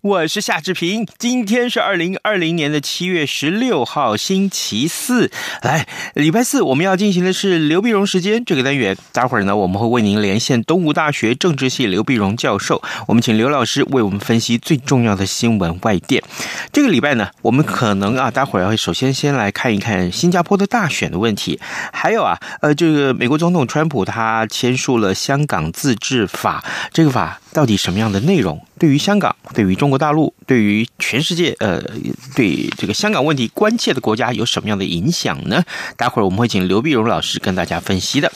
我是夏志平。今天是二零二零年的七月十六号，星期四。来，礼拜四我们要进行的是刘必荣时间这个单元。待会儿呢，我们会为您连线东吴大学政治系刘必荣教授。我们请刘老师为我们分析最重要的新闻外电。这个礼拜呢，我们可能啊，待会儿要首先先来看一看新加坡的大选的问题，还有啊，呃，这个美国总统川普他签署了香港自治法，这个法到底什么样的内容？对于香港，对于中国大陆，对于全世界，呃，对这个香港问题关切的国家有什么样的影响呢？待会儿我们会请刘碧荣老师跟大家分析的。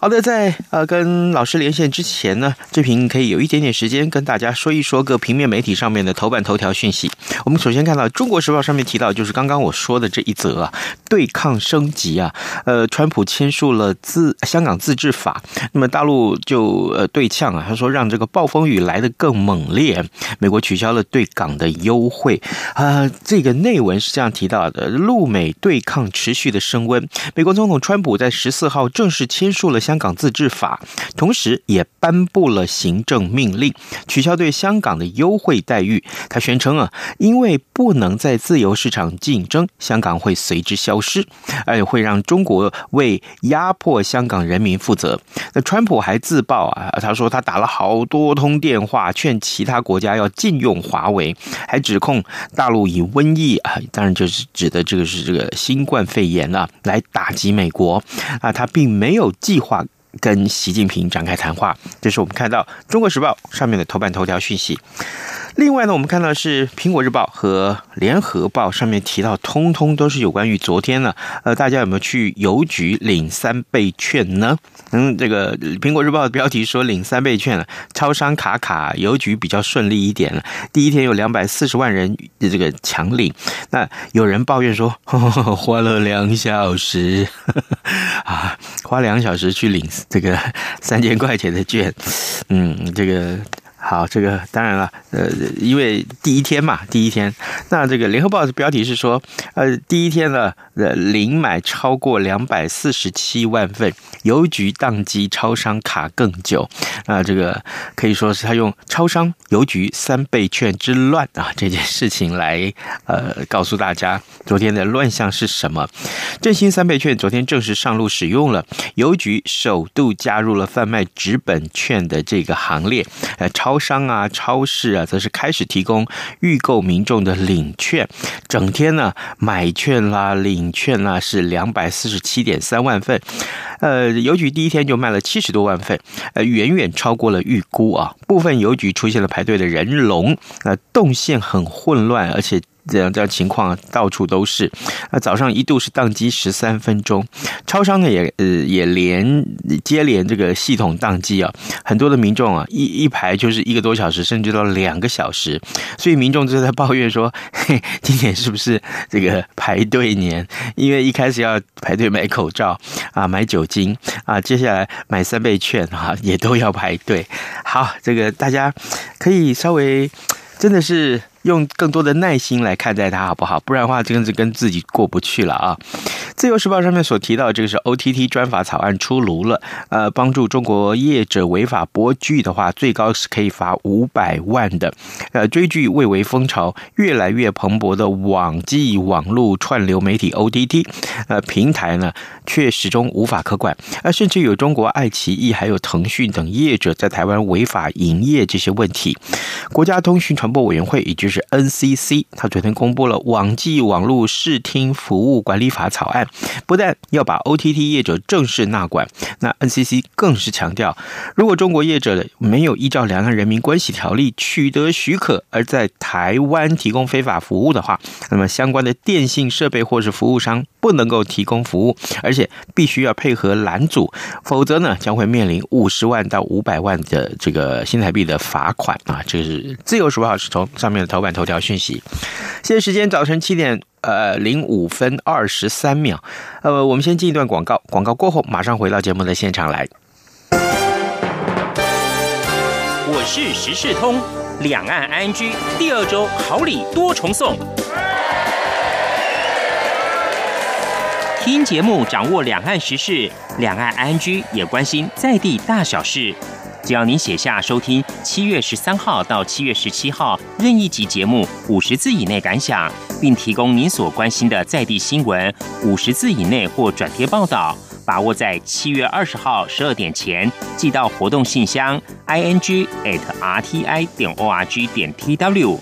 好的，在呃跟老师连线之前呢，志平可以有一点点时间跟大家说一说各平面媒体上面的头版头条讯息。我们首先看到《中国时报》上面提到，就是刚刚我说的这一则啊，对抗升级啊，呃，川普签署了自香港自治法，那么大陆就呃对呛啊，他说让这个暴风雨来得更猛。烈，美国取消了对港的优惠啊、这个内文是这样提到的：陆美对抗持续的升温。美国总统川普在十四号正式签署了香港自治法，同时也颁布了行政命令，取消对香港的优惠待遇。他宣称啊，因为不能在自由市场竞争，香港会随之消失，而会让中国为压迫香港人民负责。那川普还自曝啊，他说他打了好多通电话劝。其他国家要禁用华为，还指控大陆以瘟疫啊，当然就是指的这个是这个新冠肺炎啊，来打击美国啊，他并没有计划跟习近平展开谈话。这是我们看到《中国时报》上面的头版头条讯息。另外呢，我们看到是《苹果日报》和《联合报》上面提到，通通都是有关于昨天呢，呃，大家有没有去邮局领三倍券呢？嗯，这个《苹果日报》的标题说领三倍券了，超商卡卡，邮局比较顺利一点了。第一天有两百四十万人这个抢领，那有人抱怨说，呵 呵花了两小时，呵 呵啊，花两小时去领这个三千块钱的券，嗯，这个。好，这个当然了，呃，因为第一天嘛，第一天，那这个联合报的标题是说，呃，第一天呢，呃，零买超过两百四十七万份，邮局宕机，超商卡更久，啊，这个可以说是他用超商、邮局三倍券之乱啊这件事情来，呃，告诉大家昨天的乱象是什么。振兴三倍券昨天正式上路使用了，邮局首度加入了贩卖纸本券的这个行列，呃，超。商啊，超市啊，则是开始提供预购民众的领券，整天呢买券啦、领券啦是两百四十七点三万份，呃，邮局第一天就卖了七十多万份，呃，远远超过了预估啊，部分邮局出现了排队的人龙，呃，动线很混乱，而且。这样这样情况到处都是。那早上一度是宕机十三分钟，超商呢也呃也连接连这个系统宕机啊，很多的民众啊一一排就是一个多小时，甚至到两个小时，所以民众就在抱怨说：“嘿，今年是不是这个排队年？因为一开始要排队买口罩啊，买酒精啊，接下来买三倍券啊，也都要排队。好，这个大家可以稍微真的是。”用更多的耐心来看待它，好不好？不然的话，真的是跟自己过不去了啊！自由时报上面所提到，这个是 OTT 专法草案出炉了，呃，帮助中国业者违法播剧的话，最高是可以罚五百万的。呃，追剧蔚为风潮，越来越蓬勃的网际网络串流媒体 OTT，呃，平台呢，却始终无法可管，而甚至有中国爱奇艺还有腾讯等业者在台湾违法营业这些问题。国家通讯传播委员会，也就是是 NCC，他昨天公布了网际网络视听服务管理法草案。不但要把 OTT 业者正式纳管，那 NCC 更是强调，如果中国业者没有依照《两岸人民关系条例》取得许可，而在台湾提供非法服务的话，那么相关的电信设备或是服务商不能够提供服务，而且必须要配合拦阻，否则呢将会面临五十万到五百万的这个新台币的罚款啊！这是自由时报是从上面的头版头条讯息。现在时间早晨七点呃零五分二十三秒，呃，我们先进一段广告，广告过后马上回到节目的现场来。我是时事通，两岸 ING 第二周好礼多重送。听节目掌握两岸时事，两岸 ING 也关心在地大小事。只要您写下收听七月十三号到七月十七号任意集节目五十字以内感想，并提供您所关心的在地新闻五十字以内或转贴报道。把握在七月二十号十二点前寄到活动信箱 i n g at r t i 点 o r g 点 t w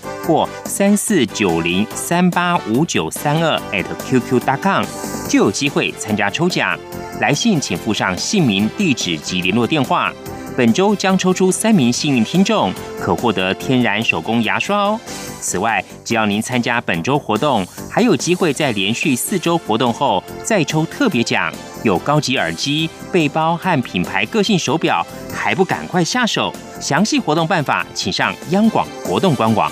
三四九零三八五九三二 at q q dot com 就有机会参加抽奖。来信请附上姓名、地址及联络电话。本周将抽出三名幸运听众，可获得天然手工牙刷哦。此外，只要您参加本周活动，还有机会在连续四周活动后再抽特别奖，有高级耳机、背包和品牌个性手表，还不赶快下手？详细活动办法，请上央广活动官网。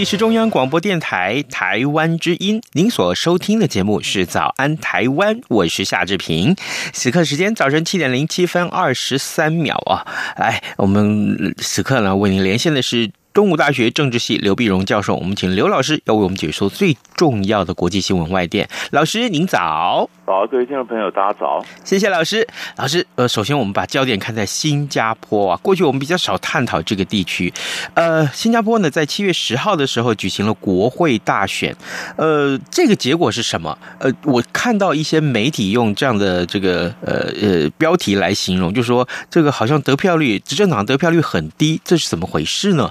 里是中央广播电台台湾之音，您所收听的节目是《早安台湾》，我是夏志平。此刻时间早晨七点零七分二十三秒啊！来，我们此刻呢为您连线的是。东吴大学政治系刘碧荣教授，我们请刘老师要为我们解说最重要的国际新闻外电。老师您早，早，各位听众朋友大家早，谢谢老师。老师，呃，首先我们把焦点看在新加坡啊，过去我们比较少探讨这个地区。呃，新加坡呢，在七月十号的时候举行了国会大选，呃，这个结果是什么？呃，我看到一些媒体用这样的这个呃呃标题来形容，就说这个好像得票率执政党得票率很低，这是怎么回事呢？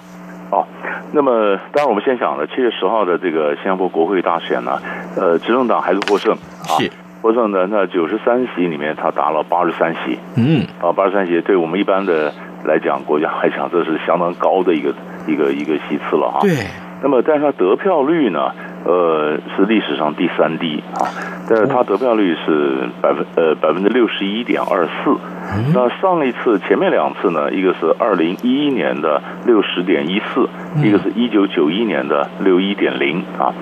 哦，那么当然，我们先讲了七月十号的这个新加坡国会大选呢，呃，执政党还是获胜啊，获胜的那九十三席里面，他达了八十三席，嗯，啊，八十三席，对我们一般的来讲，国家来讲，这是相当高的一个一个一个席次了哈。对，那么但是它得票率呢，呃，是历史上第三低啊，但是它得票率是百分呃百分之六十一点二四。那上一次前面两次呢，一个是二零一一年的六十点一四，一个是一九九一年的六一点零啊。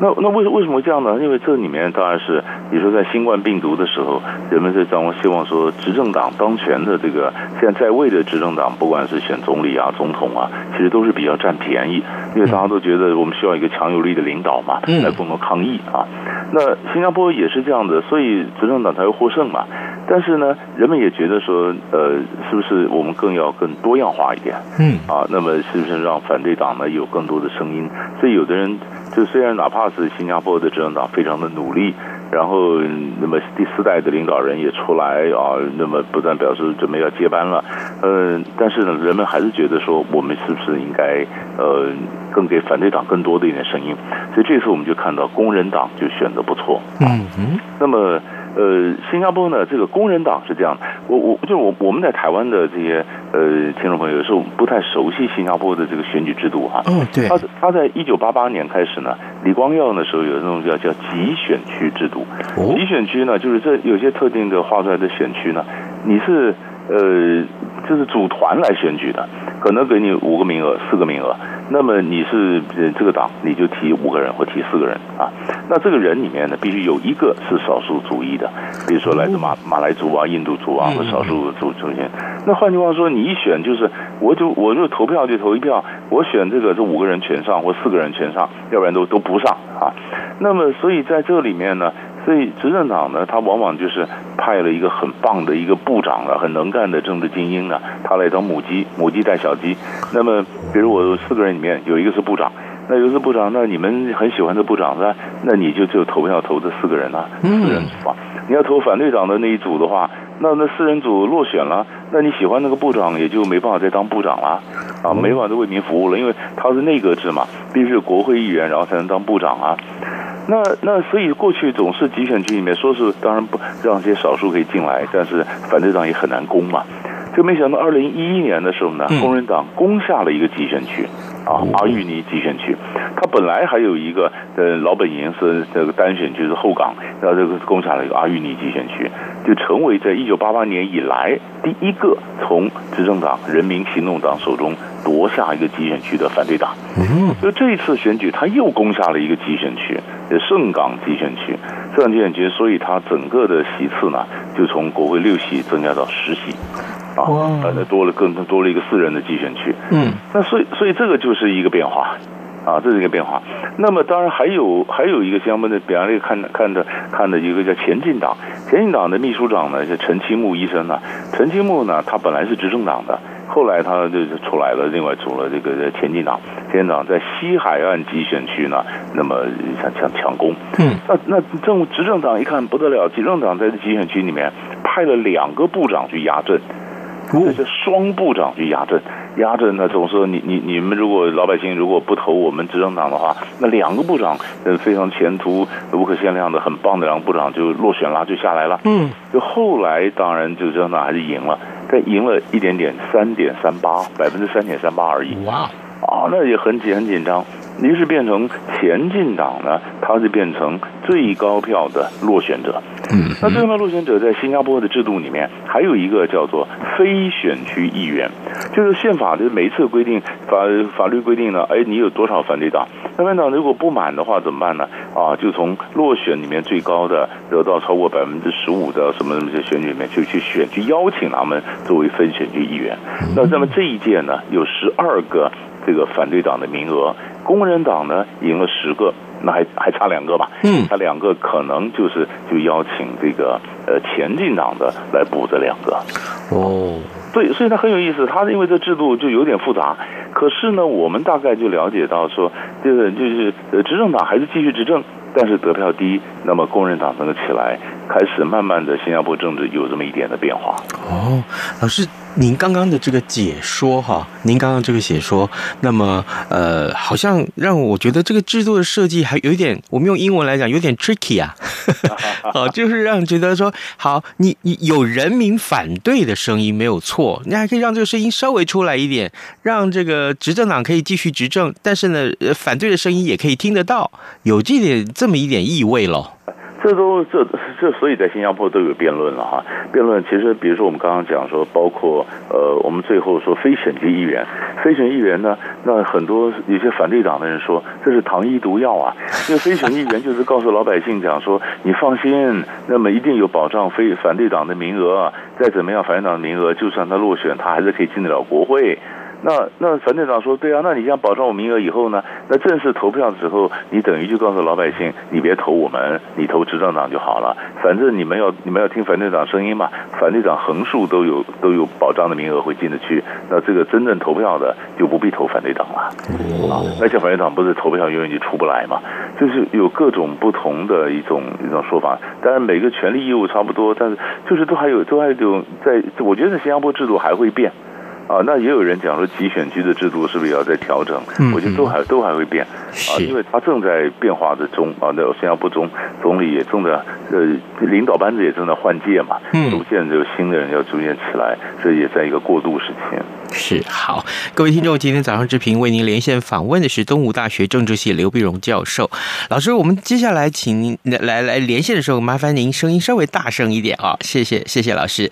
那那为为什么会这样呢？因为这里面当然是，你说在新冠病毒的时候，人们在希希望说执政党当权的这个现在在位的执政党，不管是选总理啊、总统啊，其实都是比较占便宜，因为大家都觉得我们需要一个强有力的领导嘛，来共同抗疫啊。那新加坡也是这样的，所以执政党才会获胜嘛。但是呢，人们也觉得说，呃，是不是我们更要更多样化一点？嗯，啊，那么是不是让反对党呢有更多的声音？所以有的人就虽然哪怕是新加坡的执政党非常的努力，然后那么第四代的领导人也出来啊，那么不断表示准备要接班了，嗯、呃，但是呢，人们还是觉得说，我们是不是应该呃更给反对党更多的一点声音？所以这次我们就看到工人党就选的不错，嗯嗯，那么。呃，新加坡呢，这个工人党是这样的，我我就是我我们在台湾的这些呃听众朋友，有时候不太熟悉新加坡的这个选举制度哈。嗯，对。他他在一九八八年开始呢，李光耀的时候有那种叫叫集选区制度。哦。集选区呢，就是这有些特定的划出来的选区呢，你是呃就是组团来选举的，可能给你五个名额，四个名额。那么你是这个党，你就提五个人或提四个人啊。那这个人里面呢，必须有一个是少数族裔的，比如说来自马马来族啊、印度族啊或少数族族群。那换句话说，你一选就是，我就我就投票就投一票，我选这个这五个人全上或四个人全上，要不然都都不上啊。那么所以在这里面呢，所以执政党呢，他往往就是派了一个很棒的一个部长啊，很能干的政治精英呢，他来当母鸡，母鸡带小鸡。那么，比如我四个人里面有一个是部长，那有一个是部长，那你们很喜欢的部长是吧？那你就就投票投这四个人啊，四人组啊。你要投反对党的那一组的话，那那四人组落选了，那你喜欢那个部长也就没办法再当部长了啊，没办法再为民服务了，因为他是内阁制嘛，必须是国会议员然后才能当部长啊。那那所以过去总是集选区里面说是当然不让这些少数可以进来，但是反对党也很难攻嘛。就没想到二零一一年的时候呢，工人党攻下了一个集选区，啊，阿育尼集选区。他本来还有一个呃老本营是这个单选区是后港，然后这个攻下了一个阿育尼集选区，就成为在一九八八年以来第一个从执政党人民行动党手中夺下一个集选区的反对党。嗯，所以这一次选举他又攻下了一个集选区，盛港集选区，盛港集选区，所以他整个的席次呢就从国会六席增加到十席。啊，那多了更多了一个四人的集选区，嗯，那所以所以这个就是一个变化，啊，这是一个变化。那么当然还有还有一个相关的，比方说看看的看的一个叫前进党，前进党的秘书长呢是陈清木医生呢，陈清木呢他本来是执政党的，后来他就是出来了，另外组了这个前进党，前进党在西海岸集选区呢，那么想抢抢攻，嗯，那那政执政党一看不得了，执政党在这集选区里面派了两个部长去压阵。这是双部长去压阵，压阵呢，总说你你你们如果老百姓如果不投我们执政党的话，那两个部长呃非常前途无可限量的很棒的两个部长就落选了，就下来了。嗯，就后来当然就执政党还是赢了，但赢了一点点，三点三八百分之三点三八而已。哇，啊，那也很紧很紧张。于是变成前进党呢，它是变成最高票的落选者。嗯，那最高票落选者在新加坡的制度里面，还有一个叫做非选区议员，就是宪法的每一次规定法法律规定呢，哎，你有多少反对党？反对党如果不满的话怎么办呢？啊，就从落选里面最高的得到超过百分之十五的什么什么选举里面就去选，去邀请他们作为非选区议员。那那么这一届呢，有十二个这个反对党的名额。工人党呢赢了十个，那还还差两个吧？嗯，差两个可能就是就邀请这个呃前进党的来补这两个。哦，对，所以它很有意思。它因为这制度就有点复杂，可是呢，我们大概就了解到说，这个就是呃执政党还是继续执政。但是得票低，那么工人党能够起来，开始慢慢的新加坡政治有这么一点的变化。哦，老师，您刚刚的这个解说哈，您刚刚这个解说，那么呃，好像让我觉得这个制度的设计还有一点，我们用英文来讲有点 tricky 啊，好，就是让觉得说，好，你你有人民反对的声音没有错，你还可以让这个声音稍微出来一点，让这个执政党可以继续执政，但是呢，反对的声音也可以听得到，有这点。这么一点意味咯，这都这这，所以在新加坡都有辩论了哈。辩论其实，比如说我们刚刚讲说，包括呃，我们最后说非选区议员，非选议员呢，那很多有些反对党的人说这是糖衣毒药啊，因为非选议员就是告诉老百姓讲说，你放心，那么一定有保障非反对党的名额，再怎么样反对党的名额，就算他落选，他还是可以进得了国会。那那樊队长说对啊，那你这样保障我名额以后呢？那正式投票的时候，你等于就告诉老百姓，你别投我们，你投执政党就好了。反正你们要你们要听樊队长声音嘛，反对党横竖都有都有保障的名额会进得去。那这个真正投票的就不必投反对党了。啊，而且反对党不是投票永远就出不来嘛，就是有各种不同的一种一种说法。当然每个权利义务差不多，但是就是都还有都还有种在，我觉得新加坡制度还会变。啊，那也有人讲说，集选区的制度是不是也要再调整？嗯我觉得都还都还会变啊，因为它正在变化的中啊。那新加坡中总理也正在呃，领导班子也正在换届嘛，逐渐就新的人要逐渐起来，所以也在一个过渡时期。是好，各位听众，今天早上之平为您连线访问的是东吴大学政治系刘碧荣教授老师。我们接下来请您来来，连线的时候，麻烦您声音稍微大声一点啊，谢谢谢谢老师。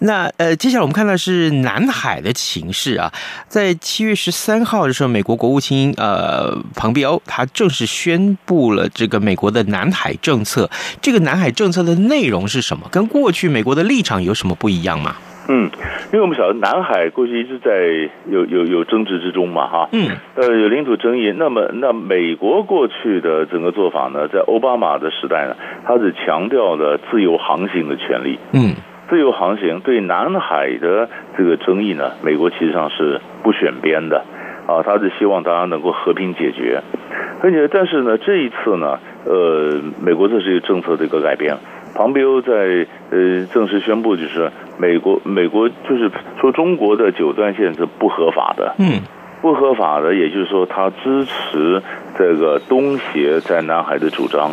那呃，接下来我们看到是南海的情势啊，在七月十三号的时候，美国国务卿呃庞毕欧他正式宣布了这个美国的南海政策。这个南海政策的内容是什么？跟过去美国的立场有什么不一样吗？嗯，因为我们晓得南海过去一直在有有有争执之中嘛，哈，嗯，呃，有领土争议。那么，那美国过去的整个做法呢，在奥巴马的时代呢，他是强调了自由航行的权利，嗯，自由航行对南海的这个争议呢，美国其实上是不选边的，啊，他是希望大家能够和平解决。而且，但是呢，这一次呢，呃，美国这是一个政策的一个改变。庞培欧在呃正式宣布，就是美国美国就是说中国的九段线是不合法的，嗯，不合法的，也就是说他支持这个东协在南海的主张，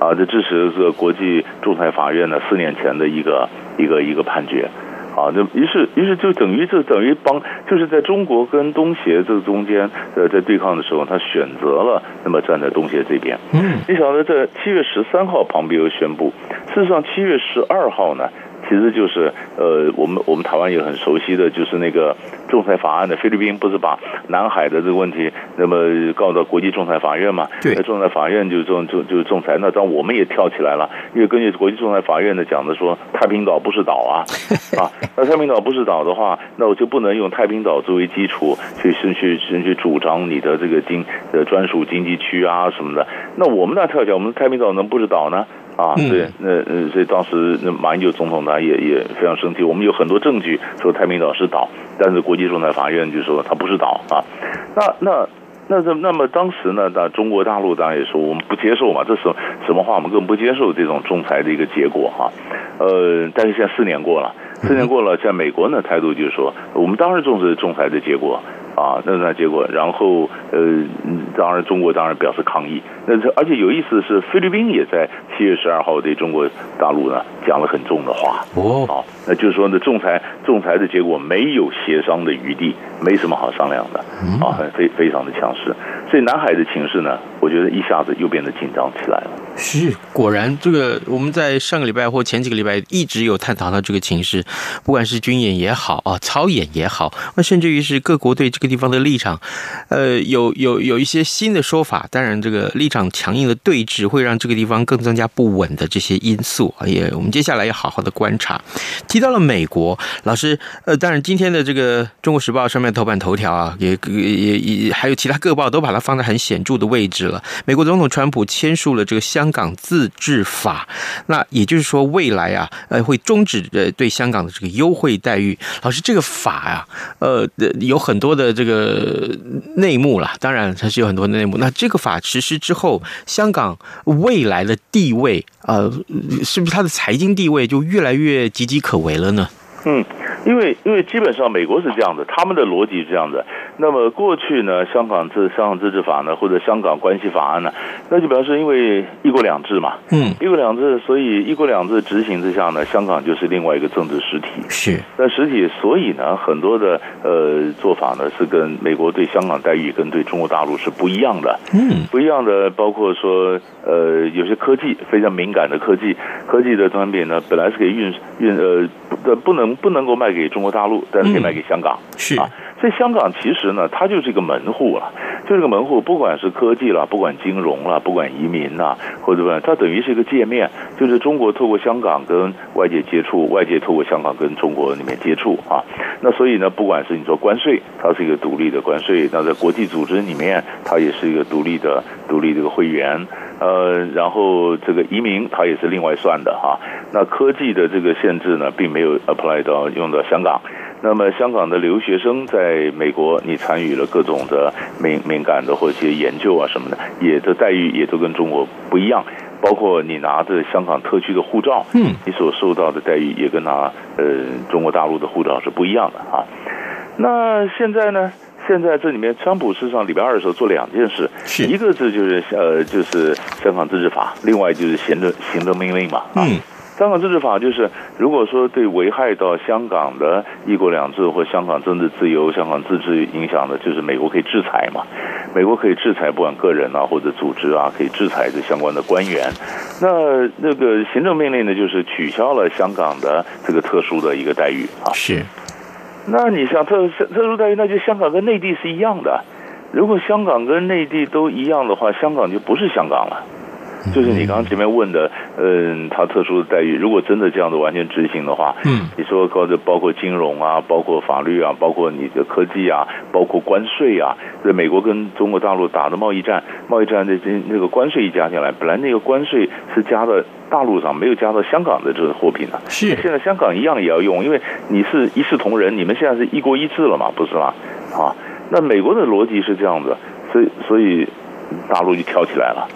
啊，这支持这个国际仲裁法院呢四年前的一个一个一个判决。啊，那于是，于是就等于这等于帮，就是在中国跟东协这中间，呃，在对抗的时候，他选择了那么站在东协这边。嗯，你晓得，在七月十三号，庞贝欧宣布，事实上七月十二号呢。其实就是呃，我们我们台湾也很熟悉的就是那个仲裁法案的菲律宾不是把南海的这个问题那么告到国际仲裁法院嘛？对，仲裁法院就仲就就仲裁，那当我们也跳起来了，因为根据国际仲裁法院的讲的说，太平岛不是岛啊 啊，那太平岛不是岛的话，那我就不能用太平岛作为基础去去去去主张你的这个经的专属经济区啊什么的，那我们那跳起来，我们太平岛能不是岛呢？啊，对，那呃，所以当时那马英九总统呢也也非常生气。我们有很多证据说太平岛是岛，但是国际仲裁法院就说它不是岛啊。那那那这那么当时呢，那中国大陆当然也说我们不接受嘛，这是什么话？我们根本不接受这种仲裁的一个结果哈。呃，但是现在四年过了，四年过了，在美国呢态度就是说，我们当然重视仲裁的结果。啊，那那结果，然后呃，当然中国当然表示抗议。那这而且有意思的是，菲律宾也在七月十二号对中国大陆呢讲了很重的话。哦，啊，那就是说呢，仲裁仲裁的结果没有协商的余地，没什么好商量的。啊，非非常的强势。所以南海的情势呢，我觉得一下子又变得紧张起来了。是，果然这个我们在上个礼拜或前几个礼拜一直有探讨到这个情势，不管是军演也好啊，操演也好，那甚至于是各国对这个地方的立场，呃，有有有一些新的说法。当然，这个立场强硬的对峙会让这个地方更增加不稳的这些因素啊，也我们接下来要好好的观察。提到了美国，老师，呃，当然今天的这个《中国时报》上面头版头条啊，也也也还有其他各报都把它放在很显著的位置了。美国总统川普签署了这个相。香港自治法，那也就是说，未来啊，呃，会终止呃对香港的这个优惠待遇。老师，这个法呀，呃，有很多的这个内幕啦，当然它是有很多的内幕。那这个法实施之后，香港未来的地位，呃，是不是它的财经地位就越来越岌岌可危了呢？嗯，因为因为基本上美国是这样的，他们的逻辑是这样的。那么过去呢，香港自香港自治法呢，或者香港关系法案呢，那就表示因为一国两制嘛，嗯，一国两制，所以一国两制执行之下呢，香港就是另外一个政治实体。是，那实体，所以呢，很多的呃做法呢，是跟美国对香港待遇跟对中国大陆是不一样的。嗯，不一样的，包括说呃有些科技非常敏感的科技，科技的产品呢，本来是可以运运呃的不能不能够卖给中国大陆，但是可以卖给香港。嗯、是啊。所以香港其实呢，它就是一个门户啊，就是个门户，不管是科技啦，不管金融啦，不管移民啦，或者什它等于是一个界面，就是中国透过香港跟外界接触，外界透过香港跟中国里面接触啊。那所以呢，不管是你说关税，它是一个独立的关税；那在国际组织里面，它也是一个独立的、独立的一个会员。呃，然后这个移民它也是另外算的哈。那科技的这个限制呢，并没有 apply 到用到香港。那么香港的留学生在美国，你参与了各种的敏敏感的或者一些研究啊什么的，也的待遇也都跟中国不一样。包括你拿着香港特区的护照，嗯，你所受到的待遇也跟拿呃中国大陆的护照是不一样的啊。那现在呢？现在这里面，川普事实上礼拜二的时候做两件事，是一个是就是呃就是香港自治法，另外就是行政行政命令嘛，啊。嗯香港自治法就是，如果说对危害到香港的一国两制或香港政治自由、香港自治影响的，就是美国可以制裁嘛。美国可以制裁不管个人啊或者组织啊，可以制裁这相关的官员。那那个行政命令呢，就是取消了香港的这个特殊的一个待遇啊。是。那你想特特殊待遇，那就香港跟内地是一样的。如果香港跟内地都一样的话，香港就不是香港了。就是你刚刚前面问的，嗯，它特殊的待遇，如果真的这样子完全执行的话，嗯，你说高的包括金融啊，包括法律啊，包括你的科技啊，包括关税啊，这美国跟中国大陆打的贸易战，贸易战的这那个关税一加进来，本来那个关税是加到大陆上，没有加到香港的这个货品的，是现在香港一样也要用，因为你是一视同仁，你们现在是一国一制了嘛，不是吗？啊，那美国的逻辑是这样子，所以所以大陆就跳起来了。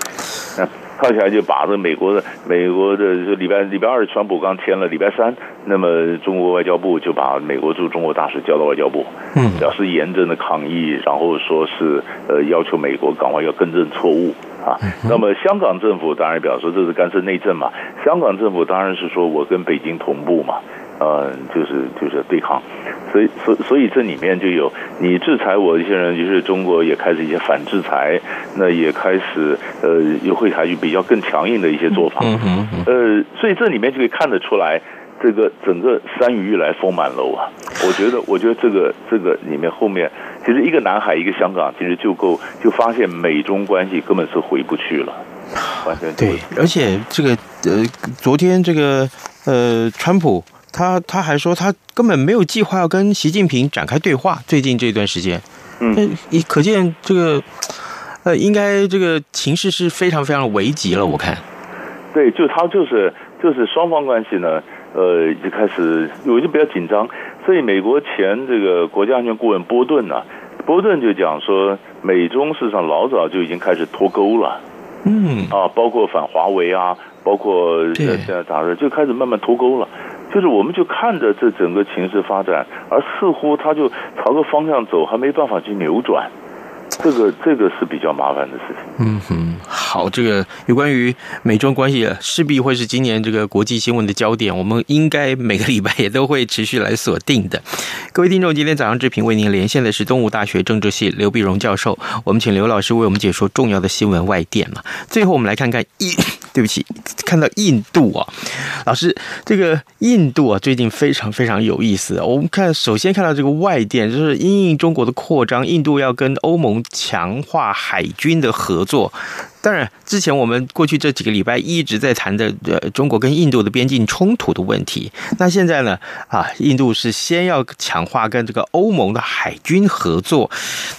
跳起来就把这美国的美国的就礼拜礼拜二，川普刚签了，礼拜三，那么中国外交部就把美国驻中国大使叫到外交部，嗯，表示严正的抗议，然后说是呃要求美国赶快要更正错误啊。那么香港政府当然表示这是干涉内政嘛，香港政府当然是说我跟北京同步嘛。呃，就是就是对抗，所以所所以这里面就有你制裁我一些人，就是中国也开始一些反制裁，那也开始呃又会采取比较更强硬的一些做法，嗯嗯嗯，呃，所以这里面就可以看得出来，这个整个山雨欲来风满楼啊，我觉得我觉得这个这个里面后面其实一个南海一个香港其实就够就发现美中关系根本是回不去了，完全对，而且这个呃昨天这个呃川普。他他还说，他根本没有计划要跟习近平展开对话。最近这段时间，嗯，你可见这个，呃，应该这个情势是非常非常危急了。我看，对，就他就是就是双方关系呢，呃，已经开始有就比较紧张。所以美国前这个国家安全顾问波顿呢，波顿就讲说，美中事实上老早就已经开始脱钩了。嗯，啊，包括反华为啊，包括现在咋着，就开始慢慢脱钩了。就是我们就看着这整个情势发展，而似乎它就朝个方向走，还没办法去扭转，这个这个是比较麻烦的事情。嗯哼，好，这个有关于美中关系，势必会是今年这个国际新闻的焦点，我们应该每个礼拜也都会持续来锁定的。各位听众，今天早上志平为您连线的是东吴大学政治系刘碧荣教授，我们请刘老师为我们解说重要的新闻外电嘛。最后，我们来看看一。对不起，看到印度啊，老师，这个印度啊，最近非常非常有意思。我们看，首先看到这个外电，就是因应中国的扩张，印度要跟欧盟强化海军的合作。当然，之前我们过去这几个礼拜一直在谈的，呃，中国跟印度的边境冲突的问题。那现在呢，啊，印度是先要强化跟这个欧盟的海军合作。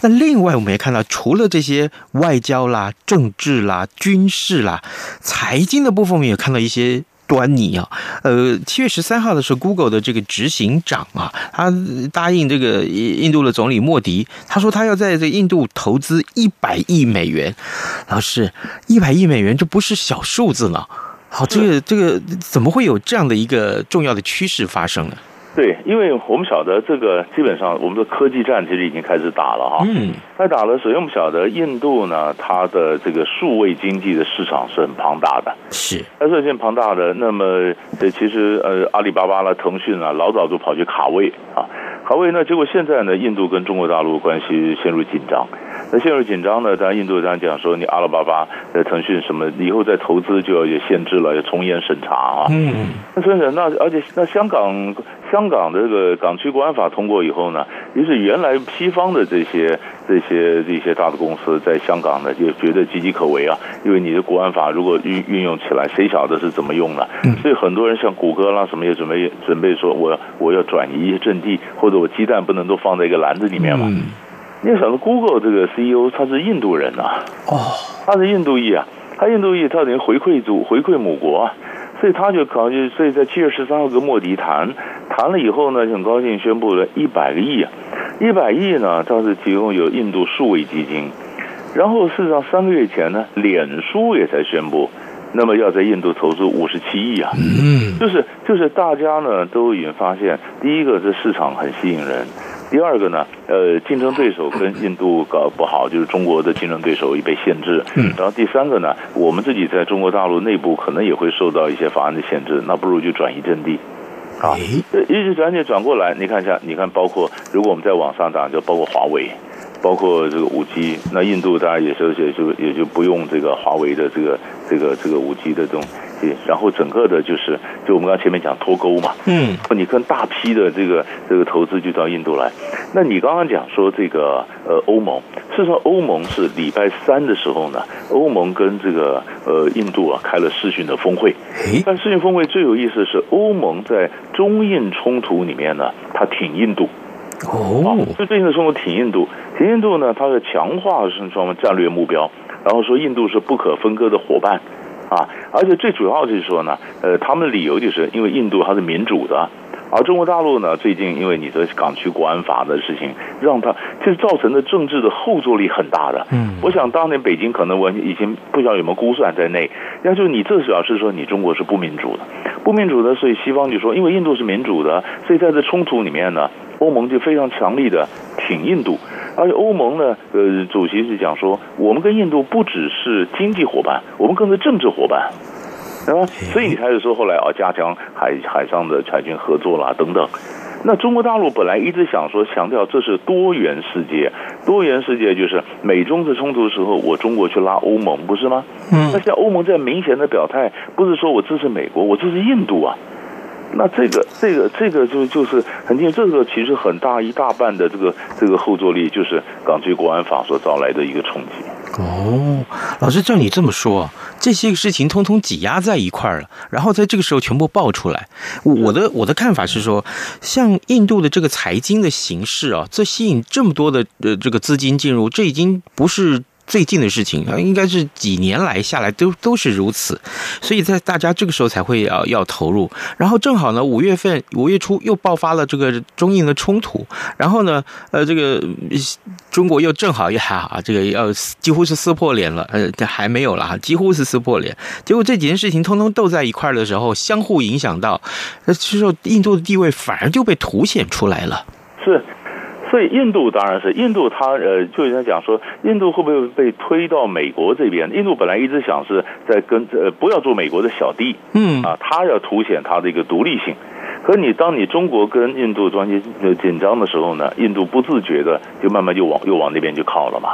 那另外，我们也看到，除了这些外交啦、政治啦、军事啦、财经的部分，我们也看到一些。端倪啊，呃，七月十三号的时候，Google 的这个执行长啊，他答应这个印度的总理莫迪，他说他要在这印度投资一百亿美元。老师，一百亿美元这不是小数字呢。好，这个这个怎么会有这样的一个重要的趋势发生呢？对，因为我们晓得这个基本上我们的科技战其实已经开始打了哈。嗯。开打了，首先我们晓得印度呢，它的这个数位经济的市场是很庞大的。是。它是很庞大的，那么呃其实呃阿里巴巴啦、腾讯啊，老早就跑去卡位啊，卡位呢，结果现在呢，印度跟中国大陆关系陷入紧张。那陷入紧张呢，当然印度这样讲说，你阿里巴巴、呃腾讯什么以后再投资就要有限制了，要从严审查啊。嗯。那所以，那而且那香港。香港的这个港区国安法通过以后呢，于是原来西方的这些这些这些大的公司在香港呢，就觉得岌岌可危啊，因为你的国安法如果运运用起来，谁晓得是怎么用呢？所以很多人像谷歌啦什么也准备准备说，我我要转移阵地，或者我鸡蛋不能都放在一个篮子里面嘛。你想到 Google 这个 CEO 他是印度人啊，哦，他是印度裔啊，他印度裔，他等于回馈祖回馈母国啊。所以他就考虑，所以在七月十三号跟莫迪谈谈了以后呢，就很高兴宣布了一百个亿啊，一百亿呢，他是提供有印度数位基金。然后事实上三个月前呢，脸书也才宣布，那么要在印度投资五十七亿啊，嗯，就是就是大家呢都已经发现，第一个是市场很吸引人。第二个呢，呃，竞争对手跟印度搞不好，就是中国的竞争对手已被限制。嗯。然后第三个呢，我们自己在中国大陆内部可能也会受到一些法案的限制，那不如就转移阵地。啊，一直转点转过来，你看一下，你看，包括如果我们再往上涨，就包括华为，包括这个五 G，那印度当然也是也就也就不用这个华为的这个这个这个五 G 的这种然后整个的就是，就我们刚前面讲脱钩嘛，嗯，你跟大批的这个这个投资就到印度来。那你刚刚讲说这个呃欧盟，事实上欧盟是礼拜三的时候呢，欧盟跟这个呃印度啊开了视讯的峰会。但视讯峰会最有意思的是，欧盟在中印冲突里面呢，它挺印度。哦，就最近的冲突挺印度，挺印度呢，它是强化是什么战略目标，然后说印度是不可分割的伙伴。啊，而且最主要就是说呢，呃，他们的理由就是因为印度它是民主的，而中国大陆呢，最近因为你的港区国安法的事情，让它其实造成的政治的后坐力很大的。嗯，我想当年北京可能我已经不晓得有没有估算在内，那就是你这表示说你中国是不民主的，不民主的，所以西方就说，因为印度是民主的，所以在这冲突里面呢，欧盟就非常强力的挺印度。而且欧盟呢，呃，主席是讲说，我们跟印度不只是经济伙伴，我们更是政治伙伴，对吧？所以你才是说后来啊，加强海海上的海军合作啦等等。那中国大陆本来一直想说强调这是多元世界，多元世界就是美中的冲突的时候，我中国去拉欧盟，不是吗？嗯。那像欧盟在明显的表态，不是说我支持美国，我支持印度啊。那这个这个这个就就是很清楚，这个其实很大一大半的这个这个后坐力，就是港区国安法所招来的一个冲击。哦，老师照你这么说，这些个事情通通挤压在一块儿了，然后在这个时候全部爆出来。我的我的看法是说，像印度的这个财经的形势啊，这吸引这么多的呃这个资金进入，这已经不是。最近的事情啊，应该是几年来下来都都是如此，所以在大家这个时候才会要要投入。然后正好呢，五月份五月初又爆发了这个中印的冲突，然后呢，呃，这个中国又正好也还好，这个要几乎是撕破脸了，呃，还没有了，几乎是撕破脸。结果这几件事情通通斗在一块儿的时候，相互影响到，那其实印度的地位反而就被凸显出来了。是。所以印度当然是印度，它呃，就人家讲说，印度会不会被推到美国这边？印度本来一直想是在跟呃，不要做美国的小弟，嗯啊，他要凸显他的一个独立性。可你当你中国跟印度关系紧张的时候呢，印度不自觉的就慢慢就往又往那边就靠了嘛。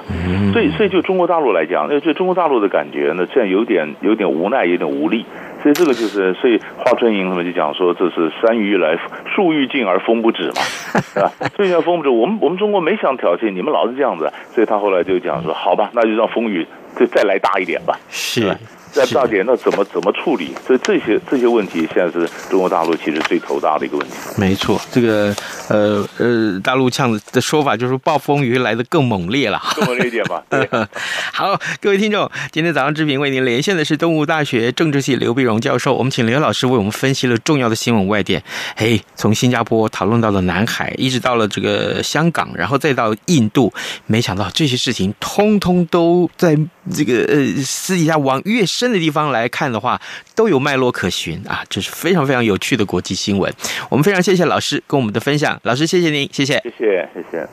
所以所以就中国大陆来讲，那对中国大陆的感觉呢，这样有点有点无奈，有点无力。所以这个就是，所以华春莹他们就讲说，这是山雨欲来，树欲静而风不止嘛，是吧？所以叫风不止。我们我们中国没想挑衅，你们老是这样子，所以他后来就讲说，好吧，那就让风雨就再来大一点吧，是。在大点，那怎么怎么处理？所以这些这些问题，现在是中国大陆其实最头大的一个问题。没错，这个呃呃，大陆腔的说法就是暴风雨来的更猛烈了，更猛烈一点吧。对。好，各位听众，今天早上志平为您连线的是东吴大学政治系刘碧荣教授，我们请刘老师为我们分析了重要的新闻外电。嘿，从新加坡讨论到了南海，一直到了这个香港，然后再到印度，没想到这些事情通通都在这个呃私底下往越深的地方来看的话，都有脉络可循啊！这是非常非常有趣的国际新闻。我们非常谢谢老师跟我们的分享，老师谢谢您，谢谢，谢谢，谢谢。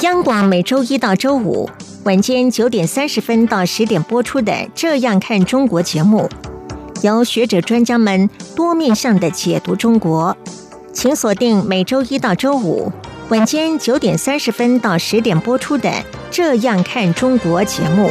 央广每周一到周五晚间九点三十分到十点播出的《这样看中国》节目，由学者专家们多面向的解读中国，请锁定每周一到周五晚间九点三十分到十点播出的《这样看中国》节目。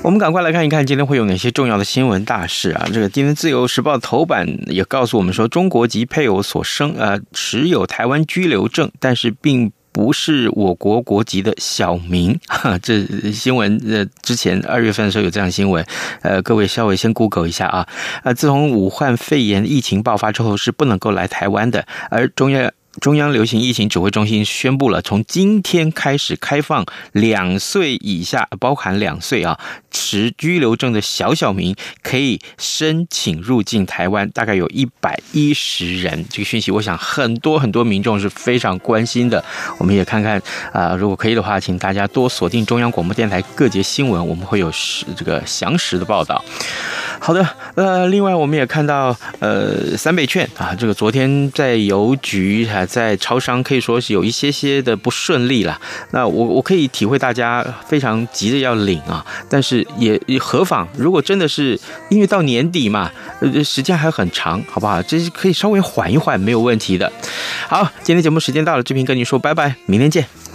我们赶快来看一看今天会有哪些重要的新闻大事啊！这个今天《自由时报》头版也告诉我们说，中国籍配偶所生呃持有台湾居留证，但是并不是我国国籍的小明。哈，这新闻呃之前二月份的时候有这样的新闻，呃，各位稍微先 Google 一下啊。呃，自从武汉肺炎疫情爆发之后，是不能够来台湾的，而中央。中央流行疫情指挥中心宣布了，从今天开始开放两岁以下，包含两岁啊，持居留证的小小民可以申请入境台湾，大概有一百一十人。这个讯息，我想很多很多民众是非常关心的。我们也看看啊，如果可以的话，请大家多锁定中央广播电台各节新闻，我们会有实这个详实的报道。好的，呃，另外我们也看到，呃，三倍券啊，这个昨天在邮局在超商可以说是有一些些的不顺利了。那我我可以体会大家非常急着要领啊，但是也也何妨？如果真的是因为到年底嘛，呃，时间还很长，好不好？这是可以稍微缓一缓，没有问题的。好，今天节目时间到了，志平跟你说拜拜，明天见。